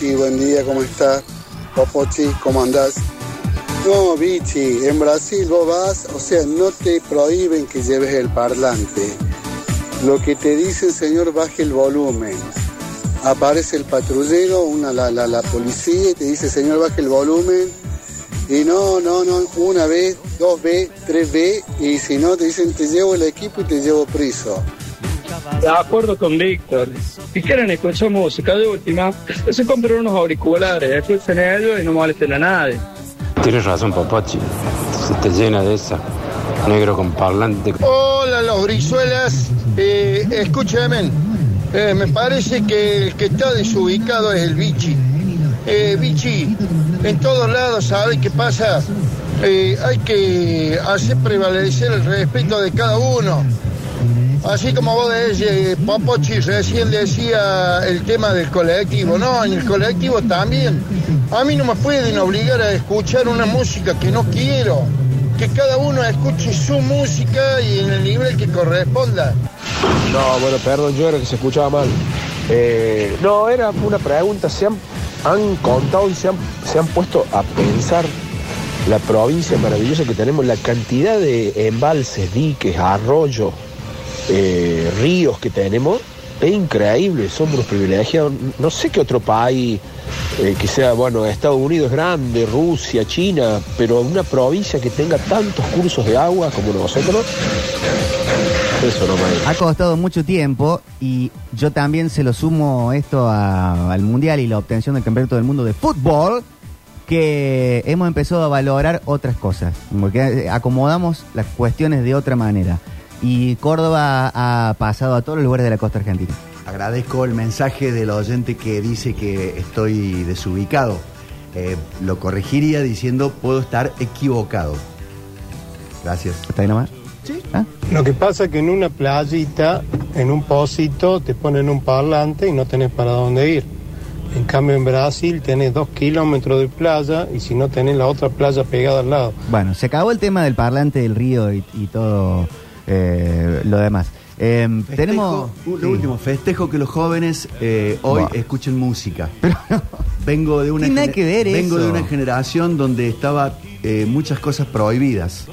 Buen día, ¿cómo estás? Popochi, ¿cómo andás? No, Bichi, en Brasil vos vas, o sea, no te prohíben que lleves el parlante. Lo que te dicen, señor, baje el volumen. Aparece el patrullero, una, la, la, la policía, y te dice, señor, baje el volumen. Y no, no, no, una vez, dos veces, tres veces, y si no, te dicen, te llevo el equipo y te llevo priso. De acuerdo con Víctor. Si quieren escuchar música de última, se compren unos auriculares, escuchen ellos y no molesten a nadie. Tienes razón, Papachi. Se te llena de esa. Negro con parlante. Hola, los brizuelas. Eh, escúchame, eh, me parece que el que está desubicado es el bichi. Eh, bichi, en todos lados, ¿sabes qué pasa? Eh, hay que hacer prevalecer el respeto de cada uno. Así como vos decís, Popochi recién decía el tema del colectivo, no, en el colectivo también. A mí no me pueden obligar a escuchar una música que no quiero. Que cada uno escuche su música y en el nivel que corresponda. No, bueno, perdón, yo era que se escuchaba mal. Eh, no, era una pregunta. Se han, han contado y se han, se han puesto a pensar la provincia maravillosa que tenemos, la cantidad de embalses, diques, arroyos, eh, ríos que tenemos. Es increíble, somos los privilegiados. No sé qué otro país eh, que sea, bueno, Estados Unidos grande, Rusia, China, pero una provincia que tenga tantos cursos de agua como nosotros, eso no me Ha costado mucho tiempo y yo también se lo sumo esto al Mundial y la obtención del Campeonato del Mundo de Fútbol, que hemos empezado a valorar otras cosas, porque acomodamos las cuestiones de otra manera. Y Córdoba ha pasado a todos los lugares de la costa argentina. Agradezco el mensaje del oyente que dice que estoy desubicado. Eh, lo corregiría diciendo puedo estar equivocado. Gracias. ¿Está ahí nomás? Sí. ¿Ah? Lo que pasa es que en una playita, en un pocito, te ponen un parlante y no tenés para dónde ir. En cambio, en Brasil tenés dos kilómetros de playa y si no tenés la otra playa pegada al lado. Bueno, se acabó el tema del parlante del río y, y todo eh, lo demás. Eh, Festejo, tenemos... uh, sí. Lo último, festejo que los jóvenes eh, hoy Buah. escuchen música. vengo de una Tiene nada gener- que ver vengo eso. de una generación donde estaba eh, muchas cosas prohibidas.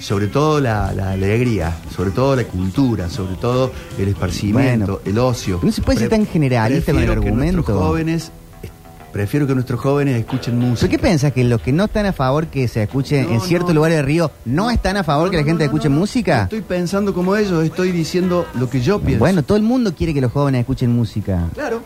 Sobre todo la, la alegría, sobre todo la cultura, sobre todo el esparcimiento, Bueno. el ocio. No se puede ser tan generalista con el argumento. jóvenes, prefiero que nuestros jóvenes escuchen música. ¿Pero qué piensas? ¿Que los que no están a favor que se escuche No, en ciertos no. lugares del río no están a favor No, que la gente escuche música? Estoy pensando como ellos, estoy diciendo lo que yo pienso. Bueno, todo el mundo quiere que los jóvenes escuchen música. claro.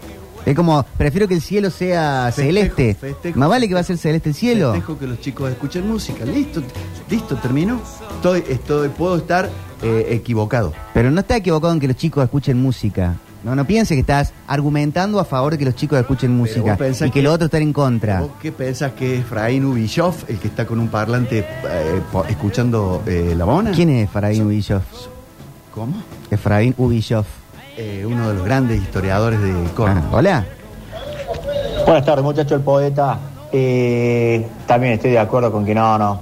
Es como, prefiero que el cielo sea Festejo, celeste. festejo, Más vale que va a ser celeste el cielo. Dejo que los chicos escuchen música. Listo, listo, terminó. Estoy, estoy, puedo estar eh, equivocado. Pero no está equivocado en que los chicos escuchen música. No, no piense que estás argumentando a favor de que los chicos escuchen música y que, que- los otros están en contra. ¿Vos qué pensás que es Efraín Ubillov, el que está con un parlante eh, escuchando eh, la mona? ¿Quién es Efraín Ubillov? ¿Cómo? Efraín Ubillov. Eh, uno de los grandes historiadores de Ah, Córdoba. hola. Buenas tardes, muchacho el poeta. Eh, también estoy de acuerdo con que no, no.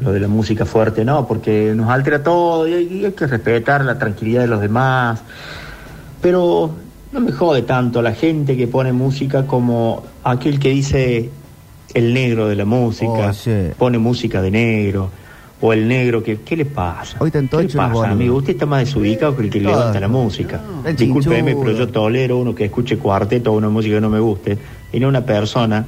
Lo de la música fuerte, no, porque nos altera todo y hay, y hay que respetar la tranquilidad de los demás. Pero no me jode tanto la gente que pone música como aquel que dice el negro de la música, Oh, sí. pone música de negro. O el negro que, ¿qué le pasa? Hoy ¿Qué le pasa, boludo. amigo? Usted está más desubicado que el que Todo. levanta la música. El Discúlpeme, pero yo tolero uno que escuche cuarteto o una música que no me guste, y no una persona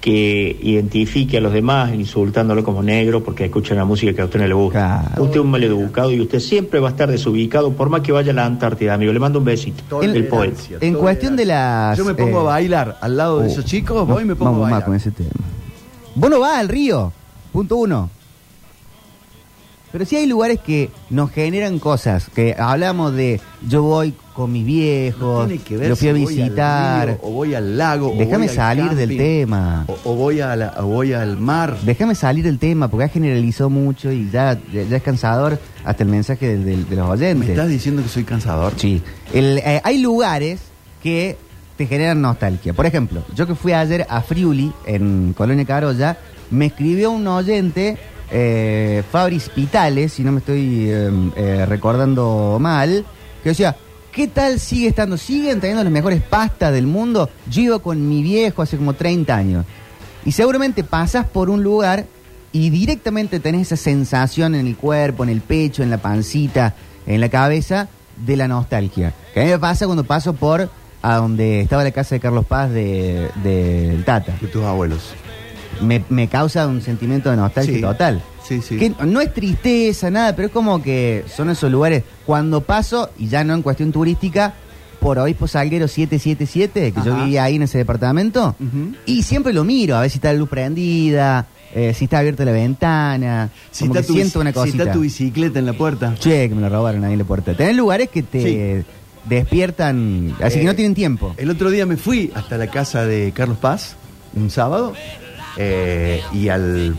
que identifique a los demás insultándolo como negro porque escucha una música que a usted no le gusta. Claro. Usted es un maleducado y usted siempre va a estar desubicado por más que vaya a la Antártida, amigo. Le mando un besito. En- el poeta. Tolerancia, En cuestión de las... Yo me pongo eh, a bailar al lado de uh, esos chicos, no, voy y me pongo vamos a más bailar. con ese tema. Vos no vas al río, punto uno. Pero sí hay lugares que nos generan cosas, que hablamos de yo voy con mis viejos, Tiene que ver lo fui a voy visitar. río, o voy al lago. Déjame salir del tema. O, o voy, a la- o voy al mar. Déjame salir del tema, porque ha generalizado mucho y ya, ya, es cansador hasta el mensaje de los ¿Me oyentes. estás diciendo que soy cansador? Sí. El- eh, hay lugares que te generan nostalgia. Por ejemplo, yo que fui ayer a Friuli, en Colonia Carolla, me escribió un oyente, eh, Fabris Pitales, si no me estoy eh, eh, recordando mal, que decía, ¿Qué tal sigue estando? ¿Siguen teniendo las mejores pastas del mundo? Yo iba con mi viejo hace como 30 años. Y seguramente pasas por un lugar y directamente tenés esa sensación en el cuerpo, en el pecho, en la pancita, en la cabeza de la nostalgia. Que a mí me pasa cuando paso por a donde estaba la casa de Carlos Paz de, Tata. De tus abuelos. Me, me causa un sentimiento de nostalgia Sí. total. Sí, sí. Que no es tristeza, nada, pero es como que son esos lugares. Cuando paso, y ya no en cuestión turística, por Obispo Salguero 777, que yo vivía ahí en ese departamento, y siempre lo miro, a ver si está la luz prendida, eh, si está abierta la ventana, Si como está, que tu, siento una si cosita. está tu bicicleta en la puerta. Che, que me lo robaron ahí en la puerta. Tenés lugares que te despiertan, así que Eh, no tienen tiempo. El otro día me fui hasta la casa de Carlos Paz, un sábado, eh, y al.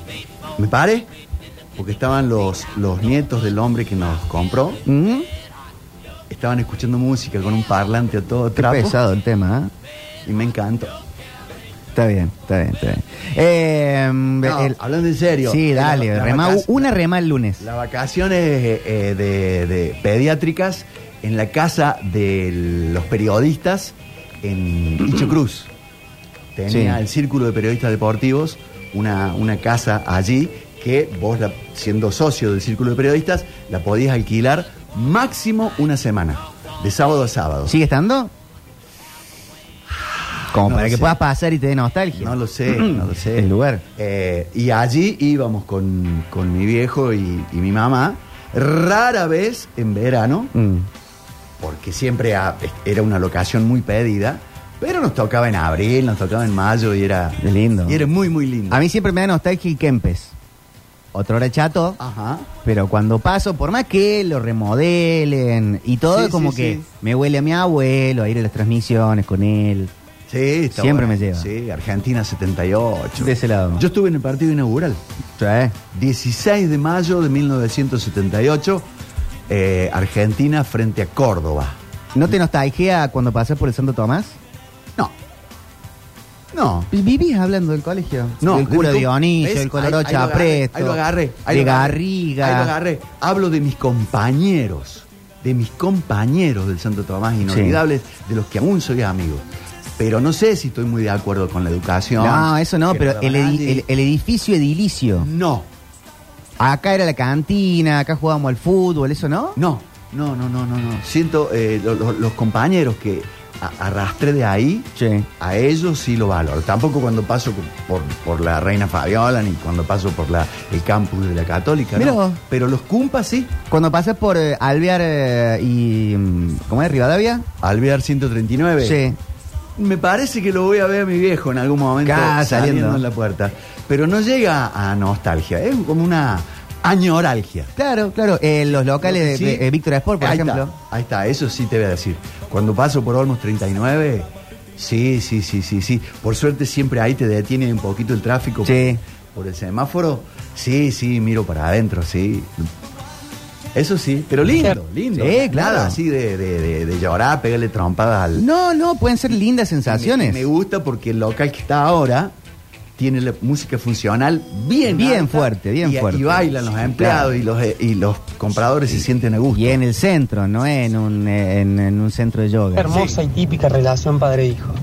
Me paré, porque estaban los, los nietos del hombre que nos compró, ¿Mm? estaban escuchando música con un parlante a todo Qué trapo, pesado el tema, ¿eh? y me encantó. Está bien, está bien, está bien. Eh, No, el- hablando en serio. Sí, dale, la- una rema el lunes. Las vacaciones eh, de, de pediátricas en la casa de los periodistas en Icho Cruz. Tenía Sí. el círculo de periodistas deportivos, una, una casa allí que vos, la- siendo socio del círculo de periodistas, la podías alquilar máximo una semana, de sábado a sábado. ¿Sigue estando? Como No para que sé. puedas pasar y te dé nostalgia. No lo sé, no lo sé. El lugar. Eh, y allí íbamos con, con mi viejo y, y mi mamá, rara vez en verano, Mm. porque siempre a- era una locación muy pedida, pero nos tocaba en abril, nos tocaba en mayo y era, Es lindo. y era muy, muy lindo. A mí siempre me da nostalgia el Kempes. Otro hora chato, Ajá. pero cuando paso, por más que lo remodelen y todo, Sí, como sí, que sí. me huele a mi abuelo, a ir a las transmisiones con él. Sí, está Siempre me lleva. Sí, Argentina 78. De ese lado. Yo estuve en el partido inaugural, Sí. 16 de mayo de 1978, eh, Argentina frente a Córdoba. ¿No te nostalgia cuando pasas por el Santo Tomás? No. ¿Vivís hablando del colegio? No, Del cura de Dionisio, ¿ves? del Colorado Ahí- lo agarré, Chapresto. Ahí lo agarré. ahí de lo agarré, Garriga. Ahí lo agarré. Hablo de mis compañeros. De mis compañeros del Santo Tomás, inolvidables, de los que aún soy amigo. Pero no sé si estoy muy de acuerdo con la educación. No, eso no, pero el, edi- el- el edificio edilicio. No, Acá era la cantina, acá jugábamos al fútbol, ¿eso no? no, no, no, no, no. no. Siento eh, lo- lo- los compañeros que a- arrastré de ahí, Sí. a ellos sí lo valoro. Tampoco cuando paso por, por la Reina Fabiola, ni cuando paso por la, el campus de la Católica, Mirá no. vos. Pero los cumpas sí. Cuando pasas por eh, Alvear eh, y... mm, ¿Cómo es? ¿Rivadavia? Alvear 139. Sí. Me parece que lo voy a ver a mi viejo en algún momento Acá, saliendo. saliendo. en la puerta. Pero no llega a nostalgia, es como una añoralgia. Claro, claro. eh, los locales de Sí. de, eh, Víctor Sport, por ahí ejemplo. Está, ahí está, eso sí te voy a decir. Cuando paso por Olmos 39, sí, sí, sí, sí, sí. Por suerte siempre ahí te detiene un poquito el tráfico Sí. por, por el semáforo. Sí, sí, miro para adentro, sí. Eso sí, pero lindo, lindo. Sí, claro. Así de, de, de- de llorar, pegarle trompadas al, No, no, pueden ser lindas me, sensaciones. me gusta porque el local que está ahora tiene la música funcional bien Bien alta fuerte, bien y, fuerte. Y bailan los empleados Claro. y, los, y los compradores se sienten a gusto. Y en el centro, no en un, en, en un centro de yoga. Hermosa y típica relación padre-hijo.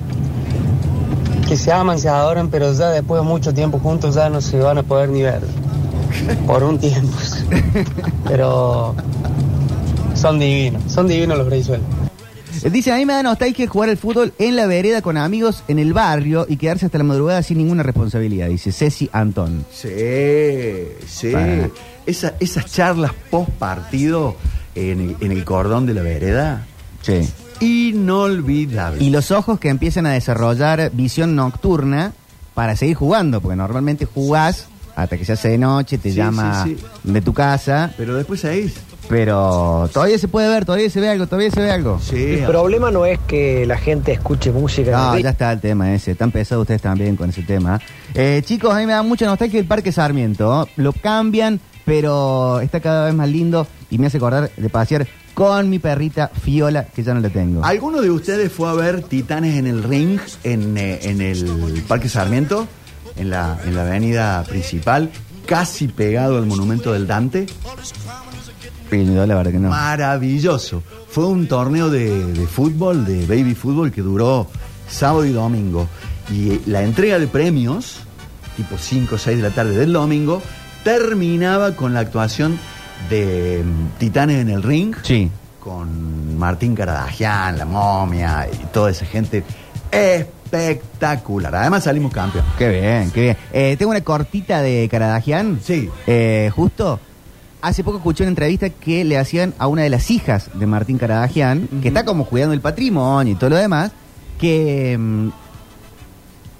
Que se aman, se adoran, pero ya después de mucho tiempo juntos ya no se van a poder ni ver. Por un tiempo. Pero son divinos, son divinos los Brizuelos. Dice, a mí me da nostalgia jugar al fútbol en la vereda con amigos en el barrio y quedarse hasta la madrugada sin ninguna responsabilidad, dice Ceci Antón. Sí, sí. Para. Esa- esas charlas post partido en el, en el cordón de la vereda, Sí. inolvidable. Y los ojos que empiezan a desarrollar visión nocturna para seguir jugando, porque normalmente jugás hasta que se hace de noche, te Sí, llama sí, sí. de tu casa, Pero después ahí, pero todavía se puede ver, todavía se ve algo, todavía se ve algo. sí. El problema no es que la gente escuche música. No, el ya está el tema ese. Están pesados ustedes también con ese tema. Eh, chicos, a mí me da mucha nostalgia el Parque Sarmiento. Lo cambian, pero está cada vez más lindo y me hace acordar de pasear con mi perrita Fiola, que ya no la tengo. ¿Alguno de ustedes fue a ver Titanes en el Ring en, eh, en el Parque Sarmiento? En la, en la avenida principal, casi pegado al monumento del Dante. Sí, yo la verdad que no. Maravilloso. Fue un torneo de, de fútbol, de baby fútbol, que duró sábado y domingo. Y eh, la entrega de premios, tipo 5 o 6 de la tarde del domingo, terminaba con la actuación de mm, Titanes en el Ring. Sí. Con Martín Caradagian, la momia y toda esa gente. Espectacular. Además salimos campeón. Qué bien, qué bien. Eh, tengo una cortita de Caradagian. Sí. Eh, justo. Hace poco escuché una entrevista que le hacían a una de las hijas de Martín Caradagian, que está como cuidando el patrimonio y todo lo demás, que mm,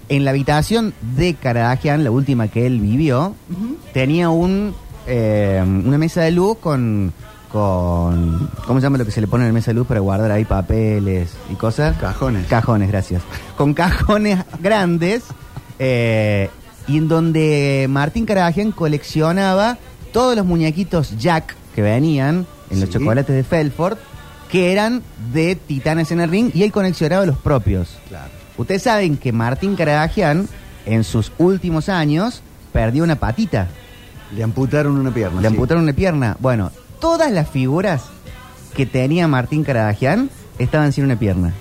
en la habitación de Caradagian, la última que él vivió, tenía un eh, una mesa de luz con, con... ¿Cómo se llama lo que se le pone en la mesa de luz para guardar ahí papeles y cosas? Cajones. Cajones, gracias. Con cajones grandes eh, y en donde Martín Caradagian coleccionaba todos los muñequitos Jack que venían en los Sí. chocolates de Felford, que eran de Titanes en el Ring, y él coleccionaba los propios. Claro. Ustedes saben que Martín Caradagian, en sus últimos años, perdió una patita. Le amputaron una pierna. Le sí. amputaron una pierna. Bueno, todas las figuras que tenía Martín Caradagian estaban sin una pierna.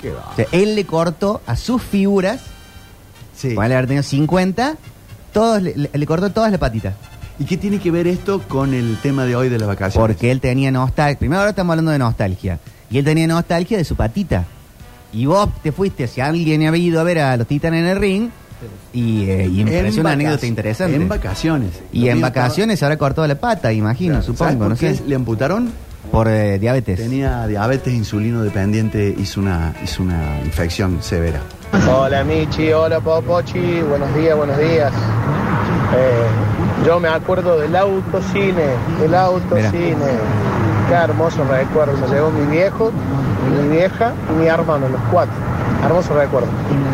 Qué va. O sea, él le cortó a sus figuras, Sí. ponele haber tenido 50, todos le, le- le cortó todas las patitas. ¿Y qué tiene que ver esto con el tema de hoy de las vacaciones? Porque él tenía nostalgia. Primero ahora estamos hablando de nostalgia. Y él tenía nostalgia de su patita. Y vos te fuiste, si alguien había ido a ver a los titanes en el ring, y, eh, y me pareció una anécdota interesante. En vacaciones. y en vacaciones habrá cortado la pata, imagino, estaba- supongo, ¿Sabes por no qué sé. le amputaron? Por eh, diabetes. Tenía diabetes insulino dependiente, hizo una, hizo una infección severa. Hola Michi, hola Popochi, buenos días, buenos días. Eh, yo me acuerdo del autocine, del autocine. Qué hermoso recuerdo. Me llevó mi viejo, mi vieja y mi hermano, los cuatro. Hermoso recuerdo.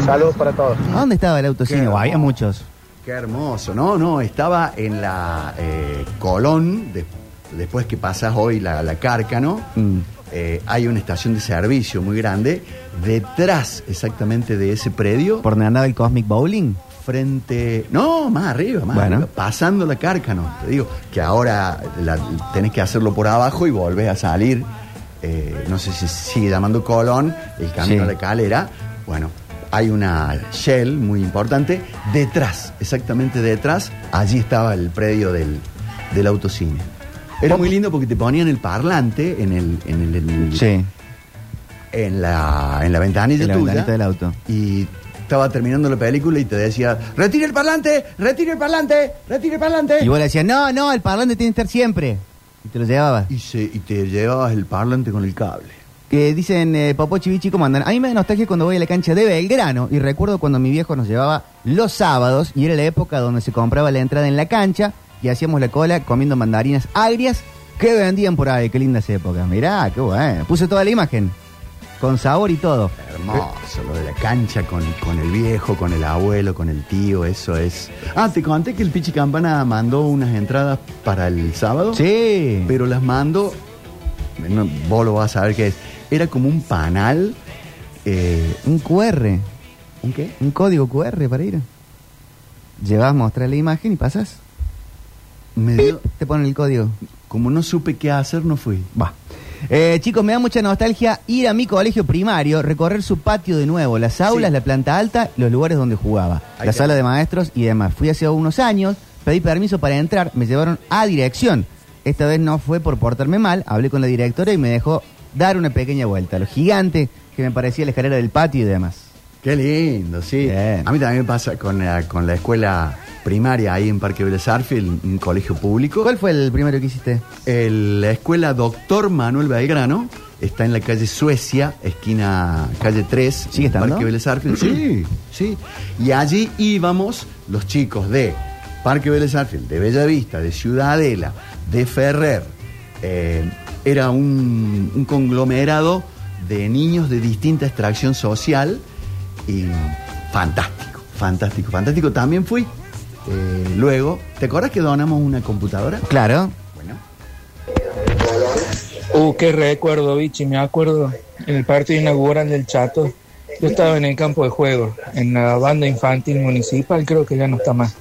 Saludos para todos. ¿A dónde estaba el autocine? Había muchos. Qué hermoso. No, no, estaba en la eh, Colón, de- después que pasas hoy la, la Cárcano. Mm. eh, hay una estación de servicio muy grande. Detrás exactamente de ese predio, ¿Por donde andaba el Cosmic Bowling? frente. No, más arriba, más Bueno. arriba, pasando la Cárcano. Te digo que ahora la- tenés que hacerlo por abajo y volvés a salir. eh, no sé si sigue llamando Colón, el camino Sí. a la calera. Bueno, hay una Shell muy importante. Detrás, exactamente detrás, allí estaba el predio del, del autocine. Era muy lindo porque te ponían el parlante en el, en el, en el- Sí, en la, en la ventanilla en la tuya ventanita del auto. y estaba terminando la película y te decía, retire el parlante, retire el parlante, retire el parlante. Y vos le decías, no, no, el parlante tiene que estar siempre. Y te lo llevabas. Y, se- y te llevabas el parlante con el cable. Que dicen, eh, Popochi Bichi, ¿cómo andan? A mí me da nostalgia cuando voy a la cancha de Belgrano y recuerdo cuando mi viejo nos llevaba los sábados y era la época donde se compraba la entrada en la cancha y hacíamos la cola comiendo mandarinas agrias que vendían por ahí. Qué lindas épocas. Mirá, qué bueno. Puse toda la imagen. Con sabor y todo. Hermoso, lo de la cancha con, con el viejo, con el abuelo, con el tío, eso es. Ah, te conté que el Pichi Campana mandó unas entradas para el sábado. Sí. Pero las mandó, no, vos lo vas a saber qué es. Era como un panal. eh, Un QR. ¿Un qué? Un código QR para ir. Llevas, mostrar la imagen y pasas. Me dio- Te ponen el código. como no supe qué hacer, no fui. Va. Eh, chicos, me da mucha nostalgia ir a mi colegio primario, recorrer su patio de nuevo, las aulas, Sí. la planta alta, los lugares donde jugaba, Ahí la sala de maestros y demás. Fui hace unos años, pedí permiso para entrar, me llevaron a dirección. Esta vez no fue por portarme mal, hablé con la directora y me dejó dar una pequeña vuelta. Lo gigante que me parecía la escalera del patio y demás. Qué lindo, sí. Bien. A mí también me pasa con la, con la escuela primaria ahí en Parque Vélez Arfield, un colegio público. ¿Cuál fue el primero que hiciste? El- la escuela Doctor Manuel Belgrano está en la calle Suecia, esquina calle 3, ¿Sigue estando? Parque Vélez Arfield. Sí, sí. Y allí íbamos los chicos de Parque Vélez Arfield, de Bellavista, de Ciudadela, de Ferrer. Eh, era un, un conglomerado de niños de distinta extracción social y fantástico, fantástico, fantástico. También fui. Eh, luego, ¿te acuerdas que donamos una computadora? Claro. Bueno. Uh, qué recuerdo, bichi, me acuerdo en el partido inaugural del Chato. Yo estaba en el campo de juego, en la banda infantil municipal, creo que ya no está más.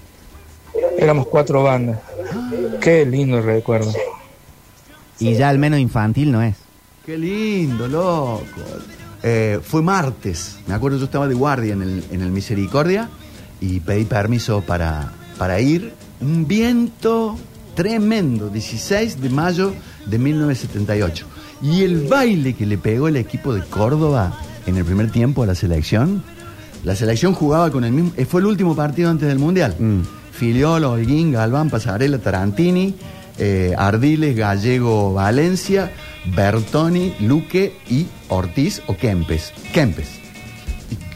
Éramos cuatro bandas. Qué lindo recuerdo. Y ya al menos infantil no es. Qué lindo, loco. Eh, fue martes. Me acuerdo, yo estaba de guardia en el, en el Misericordia y pedí permiso para, para ir. Un viento tremendo, 16 de mayo de 1978. Y el baile que le pegó el equipo de Córdoba en el primer tiempo a la selección. La selección jugaba con el mismo. eh, Fue el último partido antes del Mundial. Filiolo, Holguín, Galván, Pasarela, Tarantini, eh, Ardiles, Gallego, Valencia, Bertoni, Luque y Ortiz o Kempes. Kempes.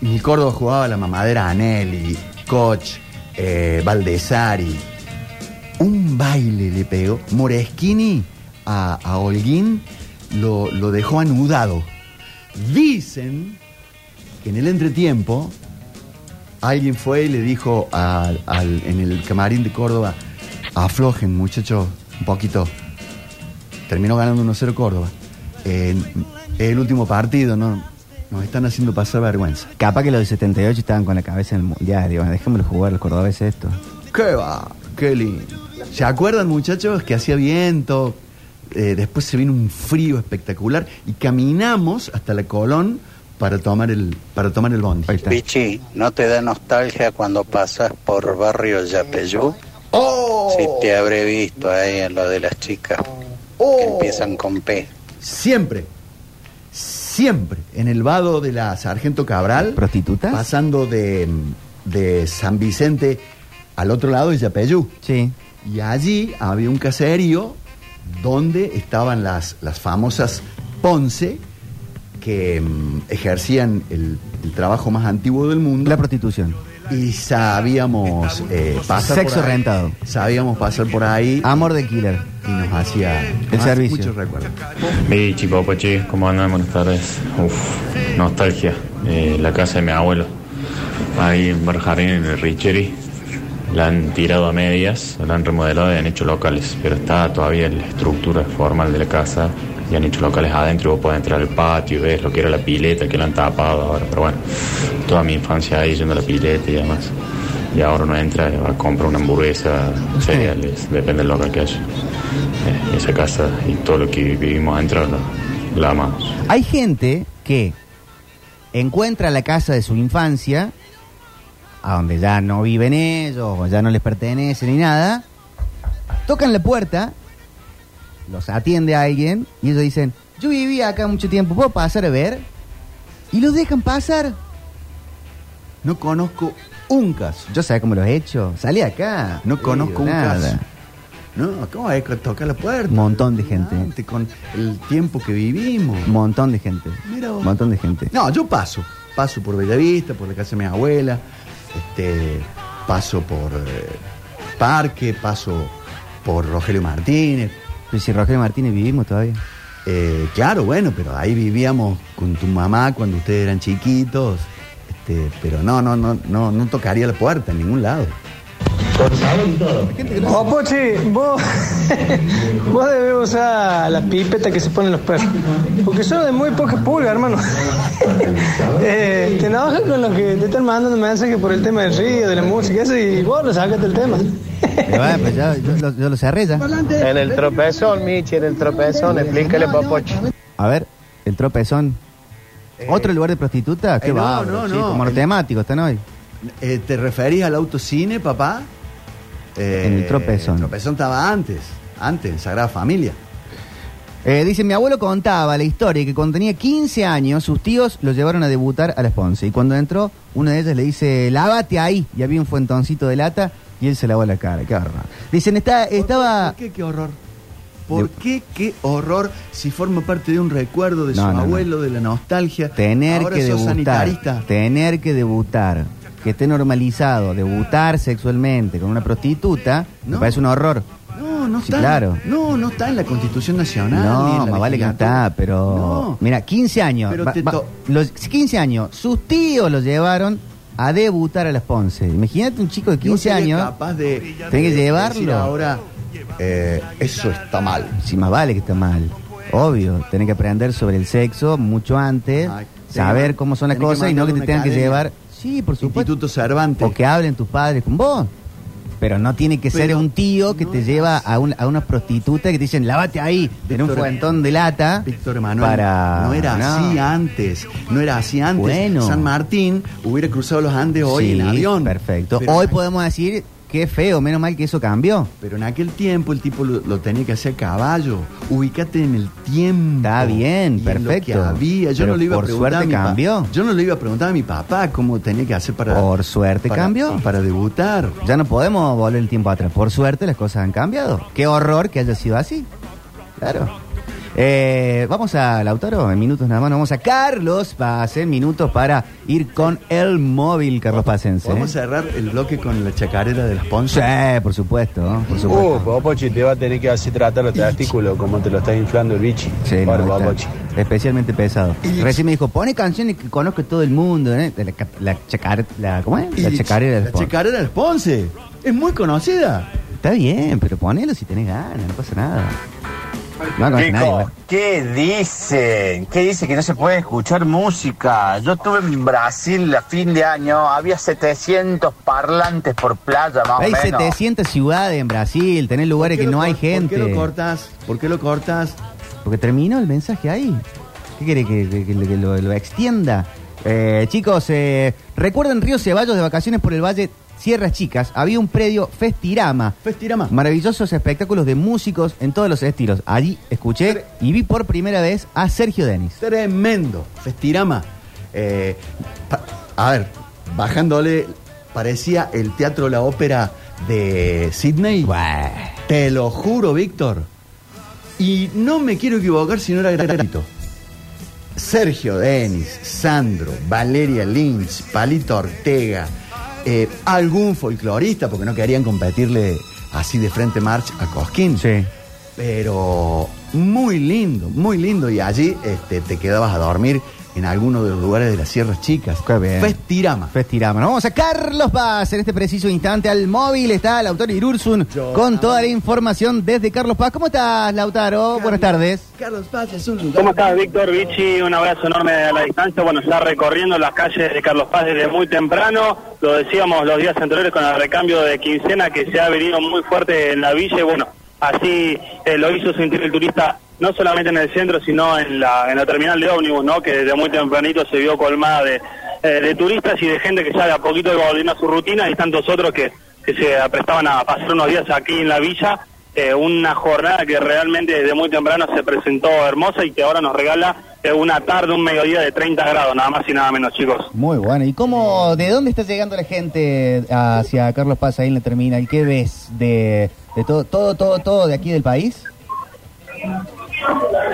Y, y Córdoba jugaba la mamadera Anelli, Koch, eh, Valdesari. Un baile le pegó. Moreschini a, Holguín lo, lo dejó anudado. Dicen que en el entretiempo alguien fue y le dijo en el camarín de Córdoba, aflojen muchachos un poquito. Terminó ganando 1-0 Córdoba. Es el último partido, ¿no? Nos están haciendo pasar vergüenza. Capaz que los de 78 estaban con la cabeza en el mundial. Digo, déjamelo jugar los cordobeses esto. ¡Qué va! ¡Qué lindo! ¿Se acuerdan, muchachos, que hacía viento? Eh, después se vino un frío espectacular y caminamos hasta la Colón para tomar el, para tomar el bondi. Bichi, ¿no te da nostalgia cuando pasas por barrio Yapeyú? ¡Oh! Si te habré visto ahí en lo de las chicas que empiezan con P. Siempre, siempre, en el vado de la Sargento Cabral. ¿Prostitutas? Pasando de, de San Vicente al otro lado de Yapeyú. Sí. Y allí había un caserío donde estaban las, las famosas Ponce que mm, ejercían el, el trabajo más antiguo del mundo. La prostitución. Y sabíamos eh, pasar Sexo por ahí. rentado. Sabíamos pasar por ahí. Amor de killer. Y nos hacía El nos servicio. muchos recuerdos. Bichi, Popochi, ¿cómo andan? Buenas tardes. Uf, nostalgia. Eh, la casa de mi abuelo. Ahí en Bar Jardín, en el Richeri. La han tirado a medias, la han remodelado y han hecho locales. Pero está todavía la estructura formal de la casa. Y han hecho locales adentro. Vos podés entrar al patio ves lo que era la pileta, que la han tapado ahora. Pero bueno, toda mi infancia ahí yendo a la pileta y demás. Y ahora uno entra va a una hamburguesa, cereales, depende del local que haya. Eh, esa casa y todo lo que vivimos adentro la amamos. Hay gente que encuentra la casa de su infancia, a donde ya no viven ellos, ya no les pertenece ni nada, tocan la puerta, los atiende a alguien, y ellos dicen, yo vivía acá mucho tiempo, ¿puedo pasar a ver? Y los dejan pasar. No conozco un caso. Yo sé cómo los he hecho. Salí acá. No conozco un nada. caso. No, ¿cómo hay que tocar la puerta? Montón de gente. Con el tiempo que vivimos. Montón de gente. Mira vos. Montón de gente. No, yo paso. Paso por Bellavista, por la casa de mi abuela. Este, paso por eh, Parque, paso por Rogelio Martínez. Pero si Rogelio Martínez vivimos todavía. Eh, claro, bueno, pero ahí vivíamos con tu mamá cuando ustedes eran chiquitos. Este, pero no, no, no, no, no tocaría la puerta en ningún lado. Popoche, vos, vos debes usar las pipetas que se ponen los perros. Porque son de muy poca pulga, hermano. Eh, te enojas con los que te están mandando mensajes por el tema del río, de la música, eso, y vos lo sacas del tema. Pero bueno, pues yo, lo- yo lo cerré ya. En el tropezón, Michi, en el tropezón, explícale, Popochi. A ver, el tropezón. ¿Otro lugar de prostituta? Qué eh, no, bárbaro, no, chico, no. monotemático están hoy. Eh, ¿Te referís al autocine, papá? Eh, En el Tropezón. El tropezón estaba antes, antes, en Sagrada Familia. Eh, dice, mi abuelo contaba la historia que cuando tenía 15 años, sus tíos lo llevaron a debutar a las Ponce. Y cuando entró, una de ellas le dice, lávate ahí. Y había un fuentoncito de lata y él se lavó la cara. Qué horror. Dicen, está, estaba... ¿Por qué qué horror? ¿Por qué qué horror si forma parte de un recuerdo de No, su no, no. abuelo, de la nostalgia? Tener Ahora que sos debutar. sanitarista. Tener que debutar. Que esté normalizado. Debutar sexualmente con una prostituta. Me No. parece un horror. No, no Sí, está. claro. No, no está en la Constitución Nacional. ni No, en la más vale que no legislatura. está, pero. No. Mira, 15 años. Pero te to- los 15 años, sus tíos lo llevaron a debutar a las Ponce. Imagínate un chico de Yo 15 sería años. capaz de, Tenés que llevarlo. ahora, eh, eso está mal. Si más vale que está mal. Obvio, tenés que aprender sobre el sexo mucho antes, Ay, saber cómo son las tenés que cosas y no que te tengan una que llevar. Sí, por supuesto. Instituto Cervantes. O que hablen tus padres con vos. Pero no tiene que ser un tío que te lleva a, un- a una prostituta que te dicen, lávate ahí, en un fuentón de lata. Víctor Manuel, para... no era así antes, no era así antes. Bueno. San Martín hubiera cruzado los Andes hoy Sí, en avión. Perfecto. Pero- Hoy podemos decir, qué feo, menos mal que eso cambió. Pero en aquel tiempo el tipo lo, lo tenía que hacer a caballo. Ubícate en el tiempo. Está bien, y en lo perfecto. que había. Yo Pero no le iba por a preguntar suerte a mi cambió. Yo no le iba a preguntar a mi papá cómo tenía que hacer para. Por suerte para- cambió. Para debutar. Ya no podemos volver el tiempo atrás. Por suerte las cosas han cambiado. Qué horror que haya sido así. Claro. Eh, vamos a Lautaro, en minutos nada más. Vamos a Carlos Paz, en minutos para ir con el móvil, Carlos Pacense. Vamos a cerrar el bloque con la chacarera de las Ponce. Sí, por supuesto, por supuesto. Uh, Popochi, te va a tener que hacer tratar los testículos como te lo está inflando el bichi. Sí, no, Popochi. especialmente pesado. Recién me dijo, pone canciones que conozco todo el mundo, ¿eh? La, la, chacar- la- ¿cómo es? La chacarera del La Ponce. chacarera de las Ponce. Es muy conocida. Está bien, pero ponelo si tenés ganas, no pasa nada. No nadie. ¿qué dicen? ¿Qué dicen que no se puede escuchar música? Yo estuve en Brasil a fin de año, había 700 parlantes por playa más Hay o menos. 700 ciudades en Brasil, tenés lugares ¿Por que no hay gente. ¿Por qué lo cortas? ¿Por qué lo cortas? Porque terminó el mensaje ahí. ¿Qué quiere que, que- que- que lo, lo extienda? Eh, chicos, eh, recuerden Río Ceballos de vacaciones por el Valle Sierras Chicas. Había un predio Festirama. Festirama. Maravillosos espectáculos de músicos en todos los estilos. Allí escuché y vi por primera vez a Sergio Denis. Tremendo. Festirama. Eh, a ver, bajándole, parecía el teatro La Ópera de Sydney. Te lo juro, Víctor. Y no me quiero equivocar si no era gratuito. Sergio Denis, Sandro, Valeria Lynch, Palito Ortega, eh, algún folclorista, porque no querían competirle así de frente march a Cosquín. Sí. Pero muy lindo, muy lindo. Y allí este, te quedabas a dormir en alguno de los lugares de las Sierras Chicas. Qué bien. Festirama. Festirama. Nos vamos a Carlos Paz en este preciso instante al móvil. Está Lautaro Irursun con toda la información desde Carlos Paz. ¿Cómo estás, Lautaro? Buenas tardes. Carlos Paz es un lugar. ¿Cómo estás, Víctor Vichy? Un abrazo enorme a la distancia. Bueno, está recorriendo las calles de Carlos Paz desde muy temprano. Lo decíamos los días anteriores con el recambio de quincena que se ha venido muy fuerte en la villa. Y bueno, así eh, lo hizo sentir el turista no solamente en el centro, sino en la, en la terminal de ómnibus, ¿no? Que desde muy tempranito se vio colmada de, eh, de turistas y de gente que ya de a poquito iba volviendo a su rutina y tantos otros que, que se aprestaban a pasar unos días aquí en la villa. Eh, una jornada que realmente desde muy temprano se presentó hermosa y que ahora nos regala eh, una tarde, un mediodía de 30 grados, nada más y nada menos, chicos. Muy bueno. ¿Y cómo, de dónde está llegando la gente hacia Carlos Paz ahí en la terminal? ¿Qué ves de, de todo, todo, todo, todo de aquí del país?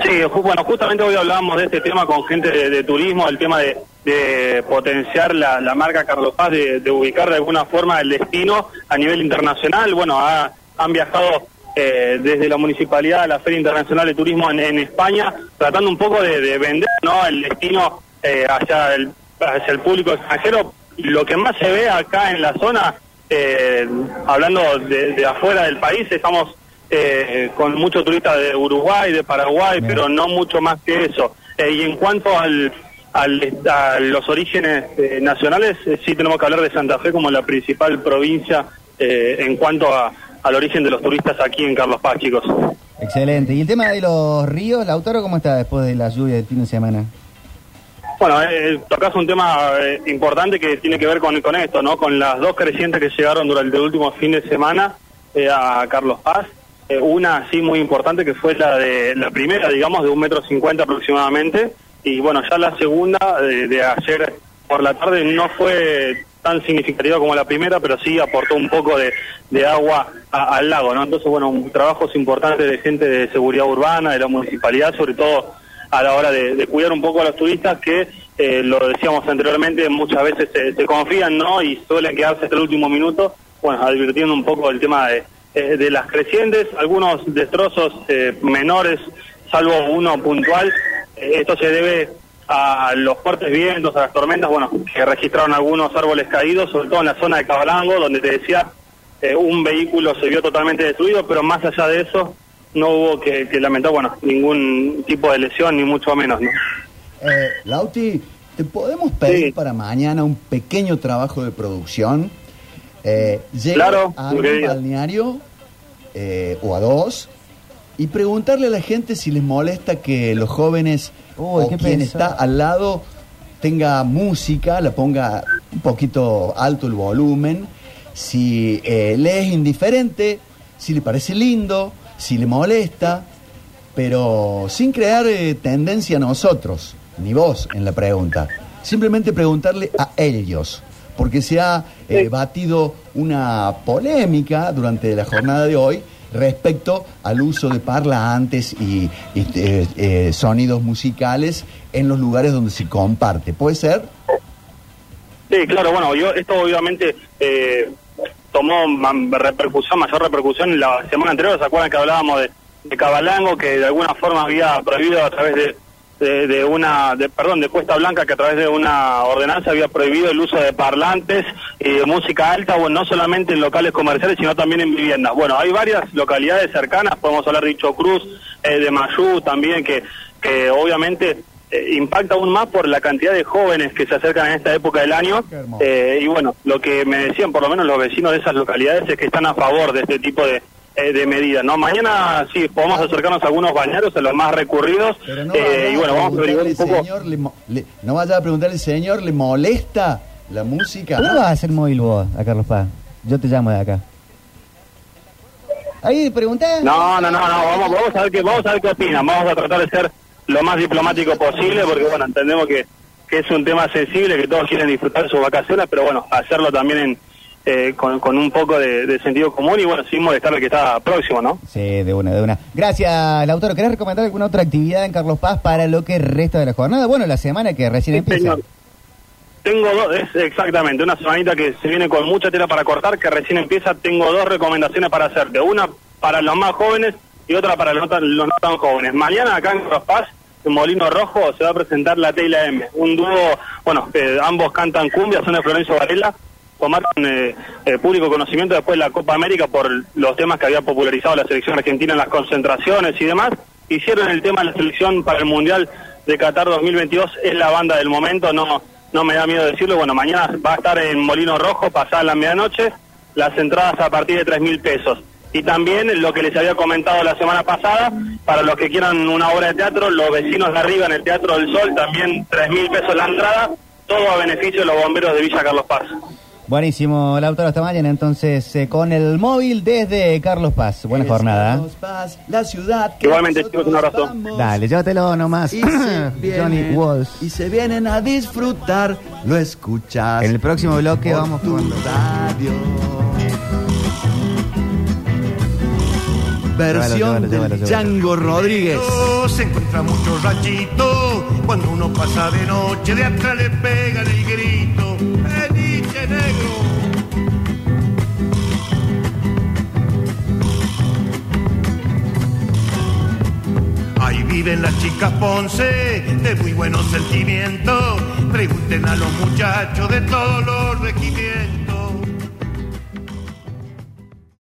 Sí, bueno, justamente hoy hablábamos de este tema con gente de, turismo, el tema de, potenciar la, marca Carlos Paz, de, ubicar de alguna forma el destino a nivel internacional. Bueno, ha- han viajado eh, desde la municipalidad a la Feria Internacional de Turismo en, España, tratando un poco de, de vender ¿no? el destino eh, hacia, el, hacia el público extranjero. Lo que más se ve acá en la zona, eh, hablando de afuera del país, estamos eh, con muchos turistas de Uruguay, de Paraguay, pero no mucho más que eso. Eh, y en cuanto al, al- a los orígenes eh, nacionales, eh, sí tenemos que hablar de Santa Fe como la principal provincia eh, en cuanto a, al origen de los turistas aquí en Carlos Paz, chicos. Excelente. ¿Y el tema de los ríos, Lautaro, cómo está después de la lluvia del fin de semana? Bueno, eh, tocas un tema eh, importante que tiene que ver con, con esto, ¿no? Con las dos crecientes que llegaron durante el último fin de semana eh, a Carlos Paz. Eh, una sí muy importante que fue la de la primera, digamos, de un metro cincuenta aproximadamente. Y bueno, ya la segunda de, ayer por la tarde no fue tan significativa como la primera, pero sí aportó un poco de, de agua a- al lago, ¿no? Entonces, bueno, un- trabajos importantes de gente de seguridad urbana, de la municipalidad, sobre todo a la hora de, de cuidar un poco a los turistas que, eh, lo decíamos anteriormente, muchas veces se, se confían, ¿no? Y suelen quedarse hasta el último minuto, bueno, advirtiendo un poco el tema de, eh, de las crecientes, algunos destrozos eh, menores, salvo uno puntual. Eh, esto se debe a los fuertes vientos, a las tormentas, bueno, que registraron algunos árboles caídos, sobre todo en la zona de Cabalango, donde te decía, eh, un vehículo se vio totalmente destruido, pero más allá de eso, no hubo que, que lamentar, bueno, ningún tipo de lesión, ni mucho menos, ¿no? Eh, Lauti, ¿te podemos pedir para mañana un pequeño trabajo de producción? Eh, llega Claro, a un balneario eh, o a dos y preguntarle a la gente si les molesta que los jóvenes o quien está al lado tenga música, la ponga un poquito alto el volumen, si eh, le es indiferente, si le parece lindo, si le molesta, pero sin crear eh, tendencia a nosotros, ni vos en la pregunta. Simplemente preguntarle a ellos, porque se ha eh, batido una polémica durante la jornada de hoy respecto al uso de parlantes y, y, eh, eh, sonidos musicales en los lugares donde se comparte. ¿Puede ser? Sí, claro, bueno, yo esto obviamente eh, tomó repercusión, mayor repercusión en la semana anterior, ¿se acuerdan que hablábamos de, de Cabalango, que de alguna forma había prohibido a través de, de, de una, de, perdón, de Cuesta Blanca, que a través de una ordenanza había prohibido el uso de parlantes y de música alta, bueno, no solamente en locales comerciales, sino también en viviendas. Bueno, hay varias localidades cercanas, podemos hablar de Icho Cruz, eh, de Mayú también, que, que obviamente eh, impacta aún más por la cantidad de jóvenes que se acercan en esta época del año. Eh, y bueno, lo que me decían por lo menos los vecinos de esas localidades es que están a favor de este tipo de, eh, de medidas. no Mañana sí, podemos acercarnos a algunos bañeros, a los más recurridos. Pero no eh, y bueno, a vamos a averiguar preguntarle, un poco. señor, le no vaya a preguntarle, señor, ¿le molesta la música? ¿Cómo vas a hacer móvil vos a Carlos Paz? Yo te llamo de acá. Ahí pregunté. No, no, no, no, vamos, vamos a ver qué, vamos a ver qué opinan. Vamos a tratar de ser lo más diplomático posible, porque bueno, entendemos que, que es un tema sensible, que todos quieren disfrutar de sus vacaciones, pero bueno, hacerlo también en, eh, con, con un poco de, de sentido común y bueno, sin molestar al que está próximo, ¿no? Sí, de una, de una. Gracias, Lautaro. ¿Querés recomendar alguna otra actividad en Carlos Paz para lo que resta de la jornada? Bueno, la semana que recién empieza. señor. Tengo dos, es exactamente, una semanita que se viene con mucha tela para cortar, que recién empieza, tengo dos recomendaciones para hacerte. Una para los más jóvenes y otra para los no tan, los no tan jóvenes. Mañana acá en Carlos Paz, en Molino Rojo, se va a presentar la T y la M. Un dúo, bueno, eh, ambos cantan cumbia, son de Florencio Varela. Tomaron eh, eh, público conocimiento después de la Copa América por los temas que había popularizado la selección argentina en las concentraciones y demás. Hicieron el tema de la selección para el Mundial de Qatar 2022, es la banda del momento, no no me da miedo decirlo. Bueno, mañana va a estar en Molino Rojo, pasada la medianoche, las entradas a partir de tres mil pesos. Y también lo que les había comentado la semana pasada, para los que quieran una obra de teatro, los vecinos de arriba en el Teatro del Sol, también tres mil pesos la entrada, todo a beneficio de los bomberos de Villa Carlos Paz. Buenísimo, Lautaro, hasta mañana. Entonces, eh, con el móvil desde Carlos Paz. Buena jornada. ¿eh? Carlos Paz, la ciudad que Igualmente, chicos, un abrazo. Dale, llévatelo nomás. Y se, Johnny vienen, Walsh. y se vienen a disfrutar, lo escuchas. En el próximo bloque vamos con... radio. Versión llévalo. Django Rodríguez. Se encuentra mucho ranchito cuando uno pasa de noche de atrás le pegan el grito. ¡Venite negro! Ahí viven las chicas Ponce de muy buenos sentimientos. Pregunten a los muchachos de todos los regimientos.